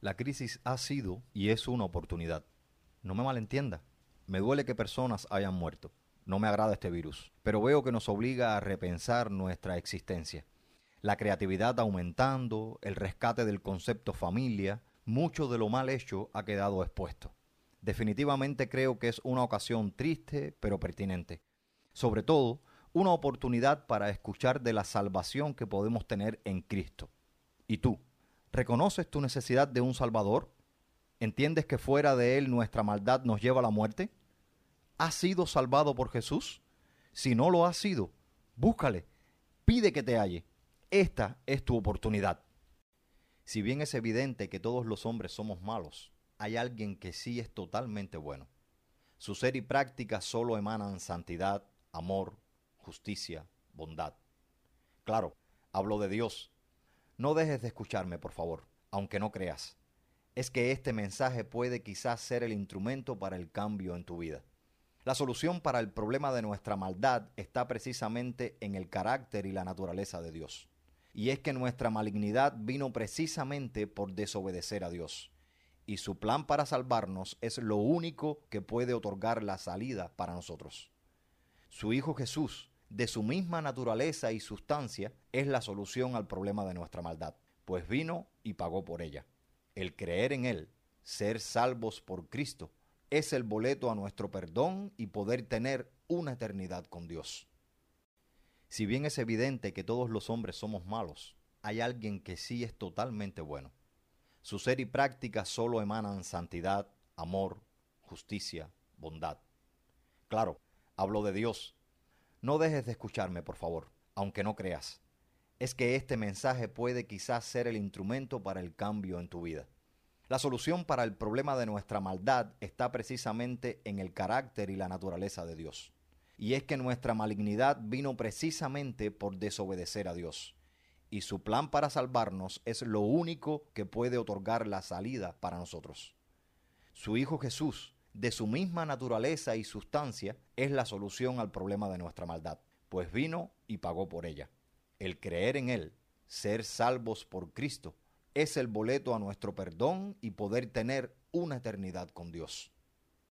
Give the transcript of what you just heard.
La crisis ha sido y es una oportunidad. No me malentienda. Me duele que personas hayan muerto. No me agrada este virus. Pero veo que nos obliga a repensar nuestra existencia. La creatividad aumentando, el rescate del concepto familia, mucho de lo mal hecho ha quedado expuesto. Definitivamente creo que es una ocasión triste pero pertinente. Sobre todo, una oportunidad para escuchar de la salvación que podemos tener en Cristo. ¿Y tú? ¿Reconoces tu necesidad de un Salvador? ¿Entiendes que fuera de Él nuestra maldad nos lleva a la muerte? ¿Has sido salvado por Jesús? Si no lo has sido, búscale, pide que te halle. Esta es tu oportunidad. Si bien es evidente que todos los hombres somos malos, hay alguien que sí es totalmente bueno. Su ser y práctica solo emanan santidad, amor, justicia, bondad. Claro, hablo de Dios, no dejes de escucharme, por favor, aunque no creas. Es que este mensaje puede quizás ser el instrumento para el cambio en tu vida. La solución para el problema de nuestra maldad está precisamente en el carácter y la naturaleza de Dios. Y es que nuestra malignidad vino precisamente por desobedecer a Dios. Y su plan para salvarnos es lo único que puede otorgar la salida para nosotros. Su Hijo Jesús de su misma naturaleza y sustancia, es la solución al problema de nuestra maldad, pues vino y pagó por ella. El creer en Él, ser salvos por Cristo, es el boleto a nuestro perdón y poder tener una eternidad con Dios. Si bien es evidente que todos los hombres somos malos, hay alguien que sí es totalmente bueno. Su ser y práctica solo emanan santidad, amor, justicia, bondad. Claro, hablo de Dios, no dejes de escucharme, por favor, aunque no creas. Es que este mensaje puede quizás ser el instrumento para el cambio en tu vida. La solución para el problema de nuestra maldad está precisamente en el carácter y la naturaleza de Dios. Y es que nuestra malignidad vino precisamente por desobedecer a Dios. Y su plan para salvarnos es lo único que puede otorgar la salida para nosotros. Su Hijo Jesús de su misma naturaleza y sustancia, es la solución al problema de nuestra maldad, pues vino y pagó por ella. El creer en Él, ser salvos por Cristo, es el boleto a nuestro perdón y poder tener una eternidad con Dios.